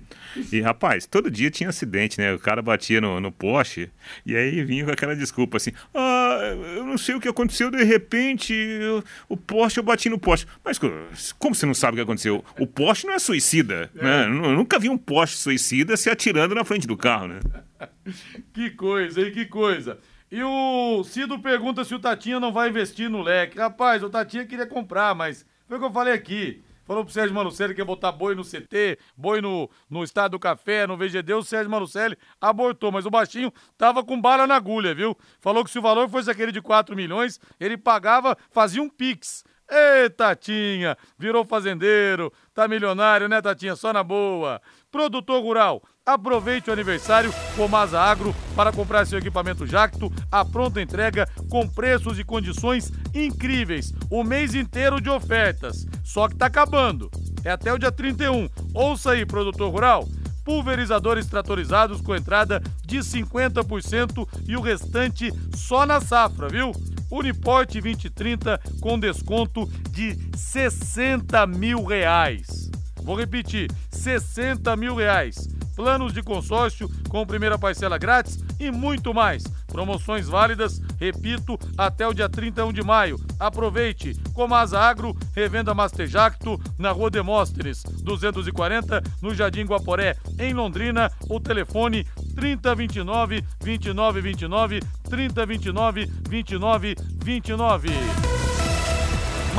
E, rapaz, todo dia tinha acidente, né? O cara batia no, no poste e aí vinha com aquela desculpa assim: ah, eu não sei o que aconteceu, de repente eu- o poste, eu bati no poste. Mas co- como você não sabe o que aconteceu? O poste não é suicida, né? Eu nunca vi um poste suicida se atirando na frente do carro, né? Que coisa, hein? Que coisa. E o Cido pergunta se o Tatinha não vai investir no leque. Rapaz, o Tatinha queria comprar, mas foi o que eu falei aqui. Falou pro Sérgio Malucelli que ia botar boi no CT, boi no, no Estado do Café, no VGD. O Sérgio Malucelli abortou, mas o baixinho tava com bala na agulha, viu? Falou que se o valor fosse aquele de 4 milhões, ele pagava, fazia um pix. Ê, Tatinha, virou fazendeiro, tá milionário, né, Tatinha? Só na boa. Produtor rural, aproveite o aniversário Comasa Agro para comprar seu equipamento Jacto a pronta entrega com preços e condições incríveis. O mês inteiro de ofertas. Só que tá acabando. É até o dia 31. Ouça aí, produtor rural. Pulverizadores tratorizados com entrada de 50% e o restante só na safra, viu? Uniporte 2030 com desconto de 60 mil reais. Vou repetir, 60 mil reais. Planos de consórcio com primeira parcela grátis e muito mais. Promoções válidas, repito, até o dia 31 de maio. Aproveite! Comasa Agro, revenda Master Jacto, na Rua Demóstenes, 240, no Jardim Guaporé, em Londrina. O telefone 3029 2929 3029 2929.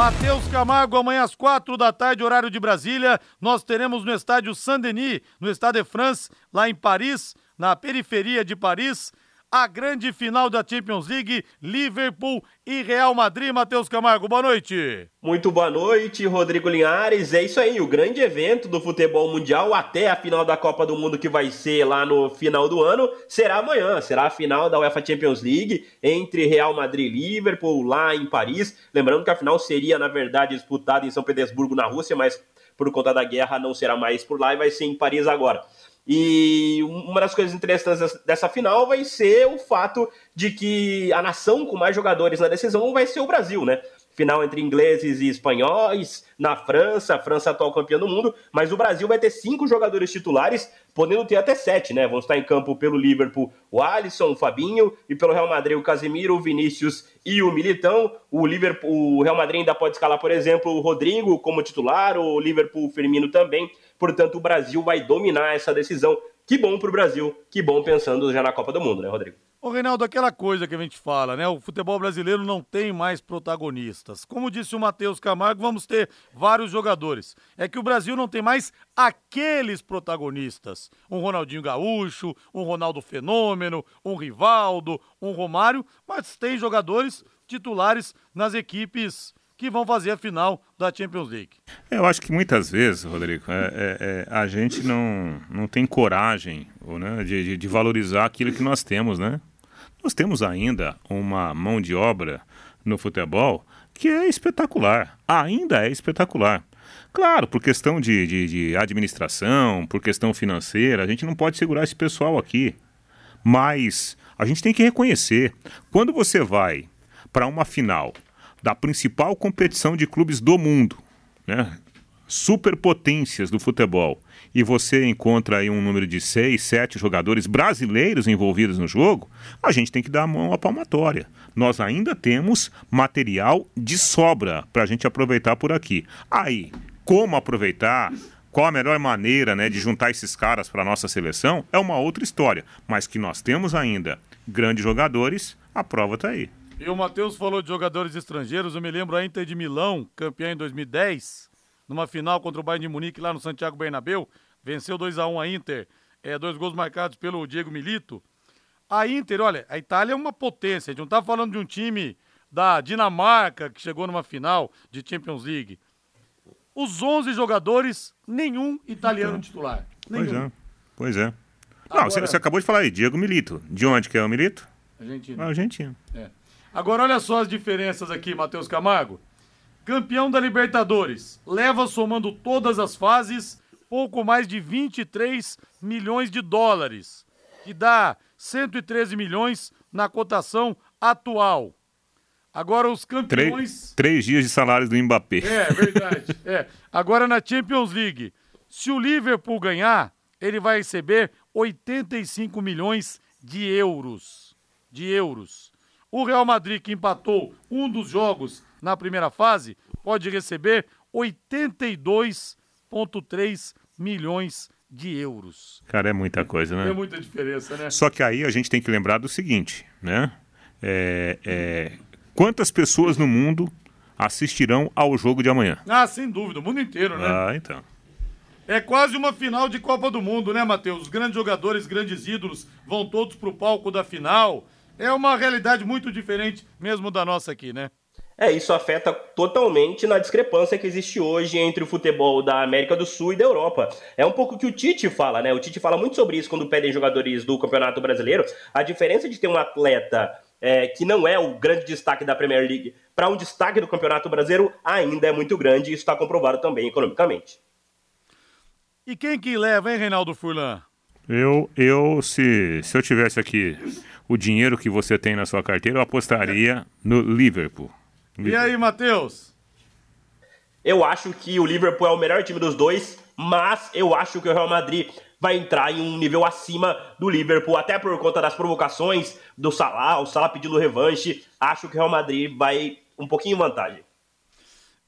Matheus Camargo, amanhã às quatro da tarde, horário de Brasília, nós teremos no estádio Saint-Denis, no Estado de France, lá em Paris, na periferia de Paris, a grande final da Champions League, Liverpool e Real Madrid. Matheus Camargo, boa noite. Muito boa noite, Rodrigo Linhares. É isso aí, o grande evento do futebol mundial até a final da Copa do Mundo que vai ser lá no final do ano será amanhã. Será a final da UEFA Champions League entre Real Madrid e Liverpool lá em Paris. Lembrando que a final seria, na verdade, disputada em São Petersburgo, na Rússia, mas por conta da guerra não será mais por lá e vai ser em Paris agora. E uma das coisas interessantes dessa final vai ser o fato de que a nação com mais jogadores na decisão vai ser o Brasil, né? Final entre ingleses e espanhóis, na França, a França atual campeã do mundo, mas o Brasil vai ter cinco jogadores titulares, podendo ter até sete, né? Vão estar em campo pelo Liverpool o Alisson, o Fabinho, e pelo Real Madrid o Casemiro, o Vinícius e o Militão. O, Liverpool, o Real Madrid ainda pode escalar, por exemplo, o Rodrigo como titular, o Liverpool o Firmino também. Portanto, o Brasil vai dominar essa decisão. Que bom para o Brasil, que bom pensando já na Copa do Mundo, né, Rodrigo? Ô, Reinaldo, aquela coisa que a gente fala, né? O futebol brasileiro não tem mais protagonistas. Como disse o Matheus Camargo, vamos ter vários jogadores. É que o Brasil não tem mais aqueles protagonistas. Um Ronaldinho Gaúcho, um Ronaldo Fenômeno, um Rivaldo, um Romário, mas tem jogadores titulares nas equipes que vão fazer a final da Champions League. Eu acho que muitas vezes, Rodrigo, é, é, é, a gente não, não tem coragem ou, né, de, de, valorizar aquilo que nós temos, né? Nós temos ainda uma mão de obra no futebol que é espetacular, ainda é espetacular. Claro, por questão de, de, de administração, por questão financeira, a gente não pode segurar esse pessoal aqui. Mas a gente tem que reconhecer, quando você vai para uma final da principal competição de clubes do mundo, né? superpotências do futebol, e você encontra aí um número de seis, sete jogadores brasileiros envolvidos no jogo, a gente tem que dar a mão à palmatória. Nós ainda temos material de sobra para a gente aproveitar por aqui. Aí, como aproveitar? Qual a melhor maneira né, de juntar esses caras para a nossa seleção é uma outra história. Mas que nós temos ainda grandes jogadores, a prova está aí. E o Matheus falou de jogadores estrangeiros. Eu me lembro a Inter de Milão, campeã em 2010, numa final contra o Bayern de Munique lá no Santiago Bernabéu. Venceu 2 a 1 a Inter, é, dois gols marcados pelo Diego Milito. A Inter, olha, a Itália é uma potência. A gente não tá falando de um time da Dinamarca que chegou numa final de Champions League. Os 11 jogadores, nenhum italiano então, titular. Nenhum. Pois é. Pois é. Não, você, você, acabou de falar aí, Diego Milito. De onde que é o Milito? Argentina. Argentina. É. Agora olha só as diferenças aqui, Matheus Camargo. Campeão da Libertadores, leva somando todas as fases pouco mais de 23 milhões de dólares, que dá 113 milhões na cotação atual. Agora os campeões. Três, três dias de salários do Mbappé. É, verdade. é. Agora na Champions League, se o Liverpool ganhar, ele vai receber 85 milhões de euros. De euros. O Real Madrid, que empatou um dos jogos na primeira fase, pode receber 82,3 milhões de euros. Cara, é muita coisa, né? É muita diferença, né? Só que aí a gente tem que lembrar do seguinte, né? É, é, quantas pessoas no mundo assistirão ao jogo de amanhã? Ah, sem dúvida, o mundo inteiro, né? Ah, então. É quase uma final de Copa do Mundo, né, Matheus? Os grandes jogadores, grandes ídolos vão todos pro palco da final é uma realidade muito diferente mesmo da nossa aqui, né? É, isso afeta totalmente na discrepância que existe hoje entre o futebol da América do Sul e da Europa. É um pouco o que o Tite fala, né? O Tite fala muito sobre isso quando pedem jogadores do Campeonato Brasileiro. A diferença de ter um atleta é, que não é o grande destaque da Premier League para um destaque do Campeonato Brasileiro ainda é muito grande e isso está comprovado também economicamente. E quem que leva, hein, Reinaldo Furlan? Eu, eu se, se eu tivesse aqui o dinheiro que você tem na sua carteira, eu apostaria no Liverpool. Liverpool. E aí, Matheus? Eu acho que o Liverpool é o melhor time dos dois, mas eu acho que o Real Madrid vai entrar em um nível acima do Liverpool, até por conta das provocações do Salah, o Salah pedindo revanche. Acho que o Real Madrid vai um pouquinho em vantagem.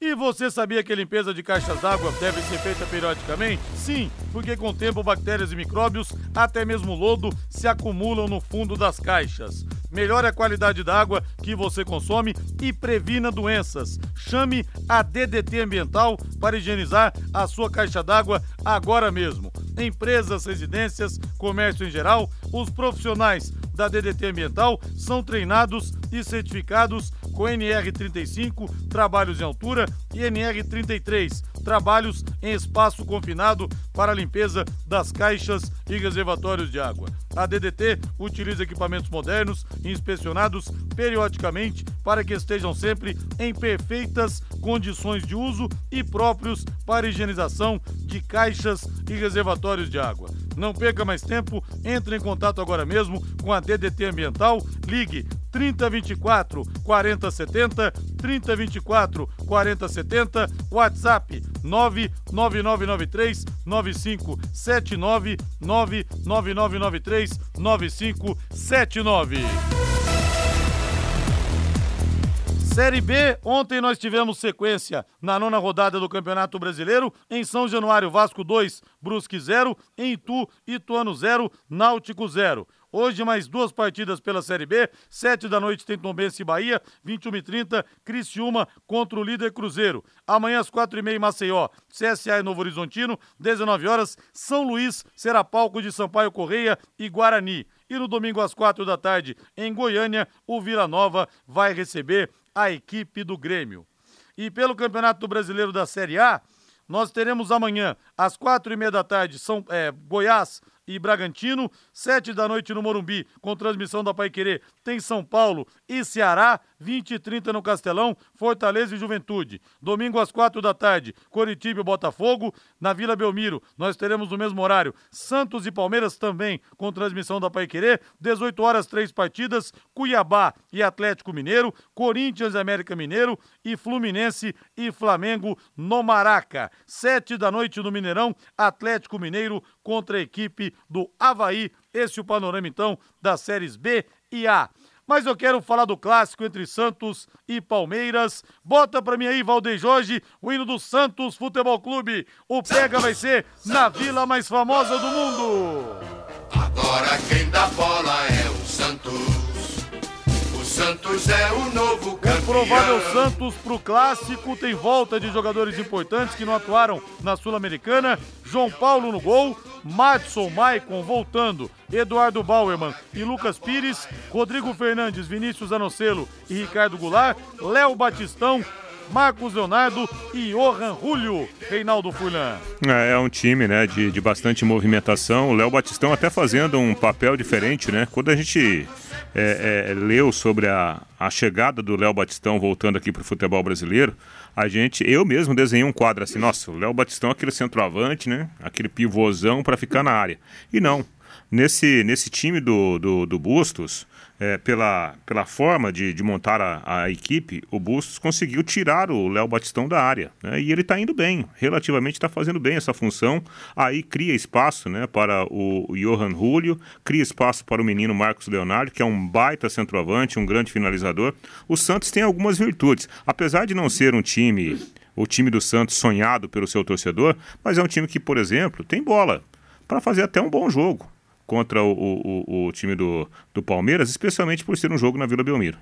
E você sabia que a limpeza de caixas d'água deve ser feita periodicamente? Sim, porque com o tempo bactérias e micróbios, até mesmo lodo, se acumulam no fundo das caixas. Melhore a qualidade da água que você consome e previna doenças. Chame a DDT Ambiental para higienizar a sua caixa d'água agora mesmo. Empresas, residências, comércio em geral, os profissionais da DDT Ambiental são treinados e certificados com NR35, trabalhos em altura, e NR33, trabalhos em espaço confinado para a limpeza das caixas e reservatórios de água. A DDT utiliza equipamentos modernos e inspecionados periodicamente para que estejam sempre em perfeitas condições de uso e próprios para higienização de caixas e reservatórios de água. Não perca mais tempo, entre em contato agora mesmo com a DDT Ambiental, ligue 3024 4070, 3024 4070, WhatsApp 99993 9579, 99993 9579. Série B, ontem nós tivemos sequência na nona rodada do Campeonato Brasileiro, em São Januário, Vasco 2, Brusque 0, em Itu, Ituano 0, Náutico 0. Hoje, mais duas partidas pela Série B. Sete da noite tem Tombense e Bahia. 21 e 30 Criciúma contra o líder Cruzeiro. Amanhã, às quatro e meia, Maceió, CSA e Novo Horizontino. 19 horas, São Luís será palco de Sampaio Correia e Guarani. E no domingo, às quatro da tarde, em Goiânia, o Vila Nova vai receber a equipe do Grêmio. E pelo Campeonato Brasileiro da Série A, nós teremos amanhã, às quatro e meia da tarde, São, é, Goiás e Bragantino. Sete da noite no Morumbi, com transmissão da Paiquerê, tem São Paulo e Ceará. 20 e 30 no Castelão, Fortaleza e Juventude. Domingo às quatro da tarde, Coritiba e Botafogo. Na Vila Belmiro, nós teremos no mesmo horário Santos e Palmeiras também, com transmissão da Paiquerê. 18 horas, três partidas, Cuiabá e Atlético Mineiro, Corinthians e América Mineiro e Fluminense e Flamengo no Maraca. Sete da noite no Mineirão, Atlético Mineiro contra a equipe do Havaí. Esse é o panorama, então, das séries B e A. Mas eu quero falar do clássico entre Santos e Palmeiras. Bota pra mim aí, Valdeir Jorge, o hino do Santos Futebol Clube. O pega vai ser na vila mais famosa do mundo. Agora quem dá bola é o Santos. O Santos é o novo campeão. O provável Santos pro clássico tem volta de jogadores importantes que não atuaram na Sul-Americana. João Paulo no gol, Madison Maicon voltando, Eduardo Bauerman e Lucas Pires, Rodrigo Fernandes, Vinícius Anocelo e Ricardo Goulart, Léo Batistão, Marcos Leonardo e Johan Julio, Reinaldo Furlan. É, é um time, né, de, de bastante movimentação. O Léo Batistão até fazendo um papel diferente, né? Quando a gente é, é, leu sobre a, a chegada do Léo Batistão voltando aqui para o futebol brasileiro, a gente, eu mesmo desenhei um quadro assim, nossa, o Léo Batistão aquele centroavante, né? Aquele pivôzão para ficar na área. E não. Nesse, nesse time do, do, do Bustos, é, pela, pela forma de, de montar a, a, equipe, o Bustos conseguiu tirar o Léo Batistão da área. Né? E ele está indo bem, relativamente está fazendo bem essa função. Aí cria espaço né, para o, o Johan Julio, cria espaço para o menino Marcos Leonardo, que é um baita centroavante, um grande finalizador. O Santos tem algumas virtudes. Apesar de não ser um time, o time do Santos sonhado pelo seu torcedor, mas é um time que, por exemplo, tem bola para fazer até um bom jogo contra o, o, o time do, do Palmeiras, especialmente por ser um jogo na Vila Belmiro.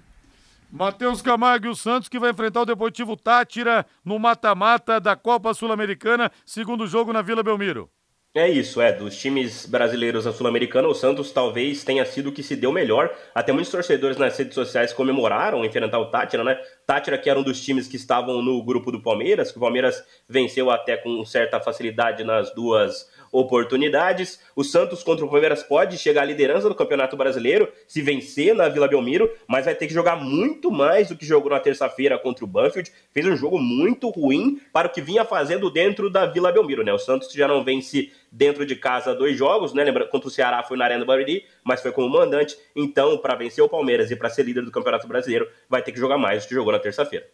Matheus Camargo e o Santos que vai enfrentar o Deportivo Tátira no mata-mata da Copa Sul-Americana, segundo jogo na Vila Belmiro. É isso, é. Dos times brasileiros na Sul-Americana, o Santos talvez tenha sido o que se deu melhor. Até muitos torcedores nas redes sociais comemoraram enfrentar o Tátira, né? Tátira, que era um dos times que estavam no grupo do Palmeiras, que o Palmeiras venceu até com certa facilidade nas duas oportunidades. O Santos contra o Palmeiras pode chegar à liderança do Campeonato Brasileiro se vencer na Vila Belmiro, mas vai ter que jogar muito mais do que jogou na terça-feira contra o Banfield. Fez um jogo muito ruim para o que vinha fazendo dentro da Vila Belmiro, né? O Santos já não vence dentro de casa dois jogos, né? Lembra contra o Ceará foi na Arena do Barueri, mas foi como mandante. Então, para vencer o Palmeiras e para ser líder do Campeonato Brasileiro, vai ter que jogar mais do que jogou na terça-feira.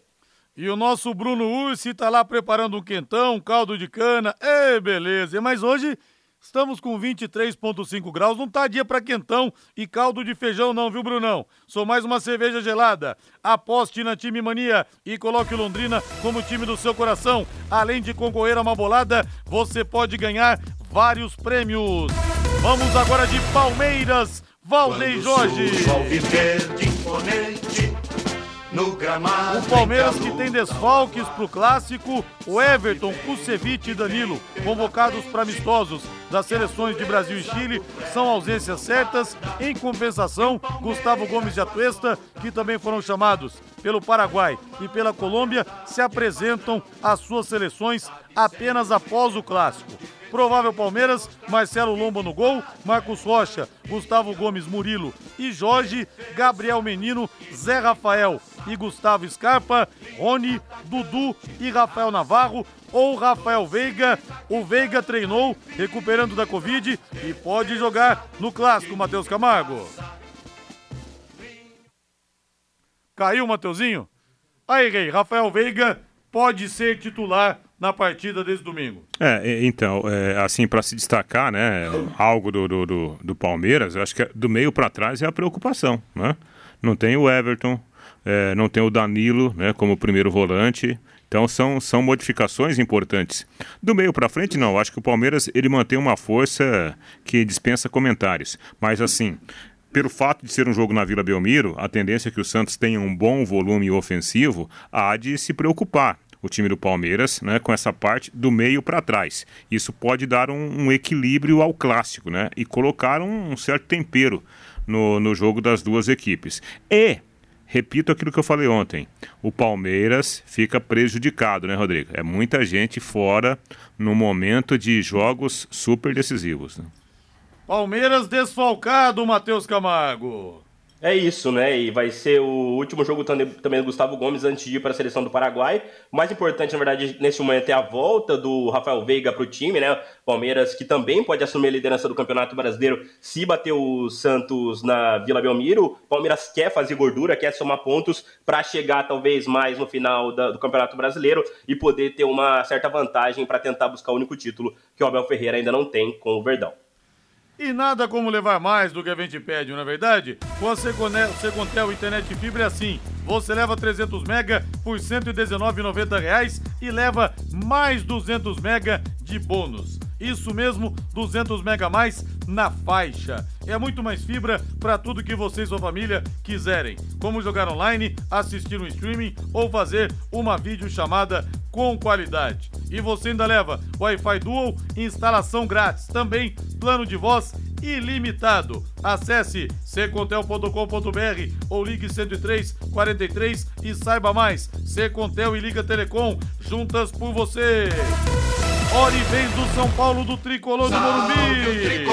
E o nosso Bruno Ursi tá lá preparando um quentão, um caldo de cana. Ê, beleza. Mas hoje estamos com 23,5 graus. Não tá dia para quentão e caldo de feijão, não, viu, Brunão? Sou mais uma cerveja gelada. Aposte na Time Mania e coloque Londrina como time do seu coração. Além de concorrer a uma bolada, você pode ganhar vários prêmios. Vamos agora de Palmeiras, Valdem Jorge. O Palmeiras que tem desfalques para o clássico, o Everton, Kusevich e Danilo, convocados para amistosos. das seleções de Brasil e Chile são ausências certas. Em compensação, Gustavo Gomes de Atuesta, que também foram chamados pelo Paraguai e pela Colômbia, se apresentam às suas seleções apenas após o clássico. Provável Palmeiras, Marcelo Lomba no gol, Marcos Rocha, Gustavo Gomes Murilo e Jorge, Gabriel Menino, Zé Rafael e Gustavo Scarpa, Rony, Dudu e Rafael Navarro ou Rafael Veiga. O Veiga treinou, recuperando da Covid e pode jogar no clássico, Matheus Camargo. Caiu, Mateuzinho? Aí, Rei, Rafael Veiga pode ser titular na partida desse domingo. É, então, é, assim, para se destacar, né, algo do, do, do, do Palmeiras, acho que é, do meio para trás é a preocupação, né? Não tem o Everton, é, não tem o Danilo, né, como primeiro volante, então são, são modificações importantes. Do meio para frente, não. Acho que o Palmeiras ele mantém uma força que dispensa comentários. Mas assim, pelo fato de ser um jogo na Vila Belmiro, a tendência é que o Santos tenha um bom volume ofensivo há de se preocupar o time do Palmeiras, né, com essa parte do meio para trás. Isso pode dar um, um, equilíbrio ao clássico, né, e colocar um, um certo tempero no, no jogo das duas equipes. E repito aquilo que eu falei ontem: o Palmeiras fica prejudicado, né, Rodrigo? É muita gente fora no momento de jogos super decisivos. Né? Palmeiras desfalcado, Matheus Camargo. É isso, né? E vai ser o último jogo também do Gustavo Gomes antes de ir para a seleção do Paraguai. O mais importante, na verdade, nesse momento é a volta do Rafael Veiga para o time, né? Palmeiras que também pode assumir a liderança do Campeonato Brasileiro se bater o Santos na Vila Belmiro. Palmeiras quer fazer gordura, quer somar pontos para chegar talvez mais no final da, do Campeonato Brasileiro e poder ter uma certa vantagem para tentar buscar o único título que o Abel Ferreira ainda não tem com o Verdão. E nada como levar mais do que a gente pede, não é verdade? Com a Secontel Internet Fibra é assim. Você leva 300 mega por R$ 119,90 e leva mais 200 mega de bônus. Isso mesmo, 200 mega mais na faixa. É muito mais fibra para tudo que você e sua família quiserem, como jogar online, assistir um streaming ou fazer uma videochamada com qualidade. E você ainda leva Wi-Fi Dual, instalação grátis, também plano de voz ilimitado. Acesse secontel.com.br ou ligue 103 43 e saiba mais. Secontel e Liga Telecom, juntas por você. Hora e vez do São Paulo do Tricolor do Morumbi.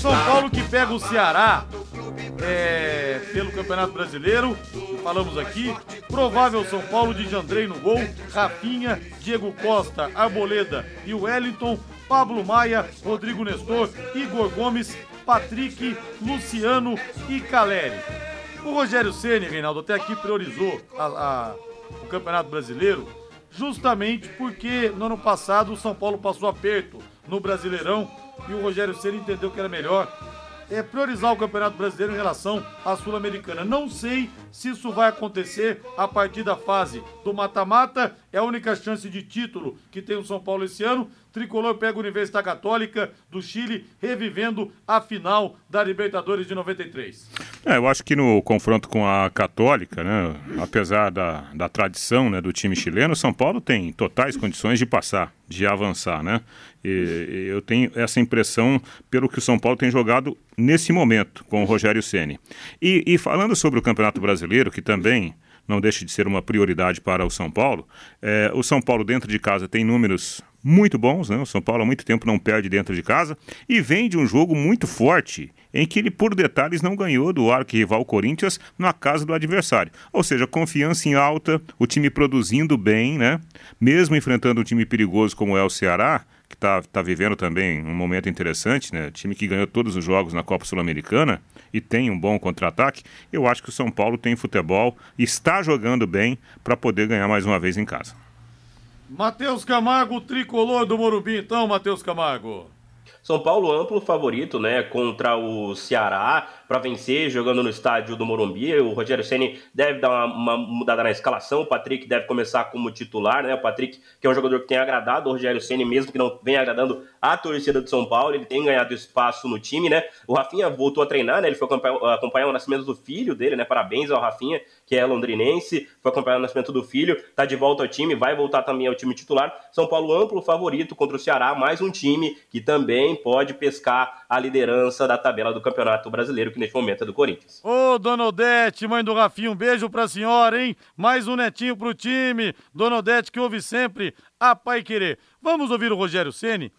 São Paulo que pega o Ceará é, pelo Campeonato Brasileiro. Falamos aqui. Provável São Paulo de Jandrei no gol. Rafinha, Diego Costa, Arboleda e Wellington. Pablo Maia, Rodrigo Nestor, Igor Gomes, Patrick, Luciano e Caleri. O Rogério Ceni, Reinaldo, até aqui priorizou a, a, o Campeonato Brasileiro justamente porque no ano passado o São Paulo passou aperto no Brasileirão e o Rogério Ceni entendeu que era melhor é, priorizar o Campeonato Brasileiro em relação à Sul-Americana. Não sei se isso vai acontecer a partir da fase do mata-mata. É a única chance de título que tem o São Paulo esse ano. Tricolor pega a Universidade Católica do Chile, revivendo a final da Libertadores de 93. É, eu acho que no confronto com a Católica, né, apesar da, da tradição né, do time chileno, São Paulo tem totais condições de passar, de avançar, né? E, eu tenho essa impressão pelo que o São Paulo tem jogado nesse momento com o Rogério Ceni. E, e falando sobre o Campeonato Brasileiro, que também não deixa de ser uma prioridade para o São Paulo. É, o São Paulo dentro de casa tem números muito bons, né? O São Paulo há muito tempo não perde dentro de casa e vem de um jogo muito forte em que ele, por detalhes, não ganhou do arquirrival Corinthians na casa do adversário. Ou seja, confiança em alta, o time produzindo bem, né? Mesmo enfrentando um time perigoso como é o Ceará, que está tá vivendo também um momento interessante, né? Time que ganhou todos os jogos na Copa Sul-Americana e tem um bom contra-ataque. Eu acho que o São Paulo tem futebol, está jogando bem para poder ganhar mais uma vez em casa. Matheus Camargo, tricolor do Morumbi, então, Matheus Camargo. São Paulo amplo favorito, né, contra o Ceará. Para vencer, jogando no estádio do Morumbi. O Rogério Ceni deve dar uma, uma, mudada na escalação. O Patrick deve começar como titular, né? O Patrick, que é um jogador que tem agradado o Rogério Ceni, mesmo que não venha agradando a torcida de São Paulo, ele tem ganhado espaço no time, né? O Rafinha voltou a treinar, né? Ele foi acompanhar, o nascimento do filho dele, né? Parabéns ao Rafinha, que é londrinense, foi acompanhar o nascimento do filho, tá de volta ao time, vai voltar também ao time titular. São Paulo amplo favorito contra o Ceará, mais um time que também pode pescar a liderança da tabela do Campeonato Brasileiro, que neste momento é do Corinthians. Ô, Dona Odete, mãe do Rafinha, um beijo pra senhora, hein? Mais um netinho pro time. Dona Odete, que ouve sempre a Pai Querer. Vamos ouvir o Rogério Ceni.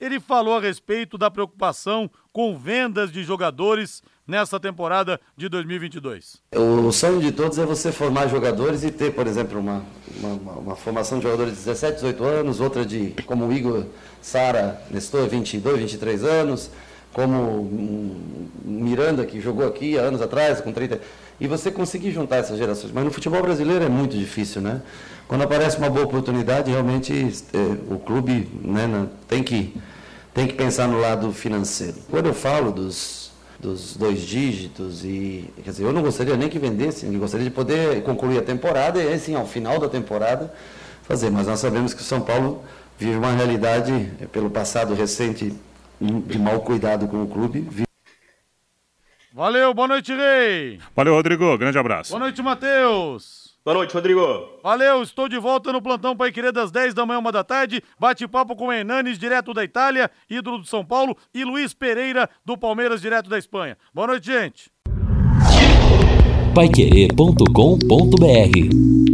Ele falou a respeito da preocupação com vendas de jogadores nessa temporada de 2022. O sonho de todos é você formar jogadores e ter, por exemplo, uma, uma, uma formação de jogadores de 17, 18 anos, outra de, como o Igor, Sara, Nestor, 22, 23 anos, como Miranda, que jogou aqui há anos atrás, com 30. E você conseguir juntar essas gerações. Mas no futebol brasileiro é muito difícil, né? Quando aparece uma boa oportunidade, realmente é, o clube né, tem, que, tem que pensar no lado financeiro. Quando eu falo dos, dos dois dígitos, e quer dizer, eu não gostaria nem que vendesse, eu gostaria de poder concluir a temporada e, assim, ao final da temporada, fazer. Mas nós sabemos que o São Paulo vive uma realidade, pelo passado recente, de mau cuidado com o clube. Valeu, boa noite, Rei. Valeu, Rodrigo. Grande abraço. Boa noite, Matheus. Boa noite, Rodrigo. Valeu, estou de volta no plantão Pai Querer das 10 da manhã, uma da tarde. Bate-papo com Hernanes, direto da Itália, ídolo do São Paulo, e Luiz Pereira, do Palmeiras, direto da Espanha. Boa noite, gente. Paiquerê.com.br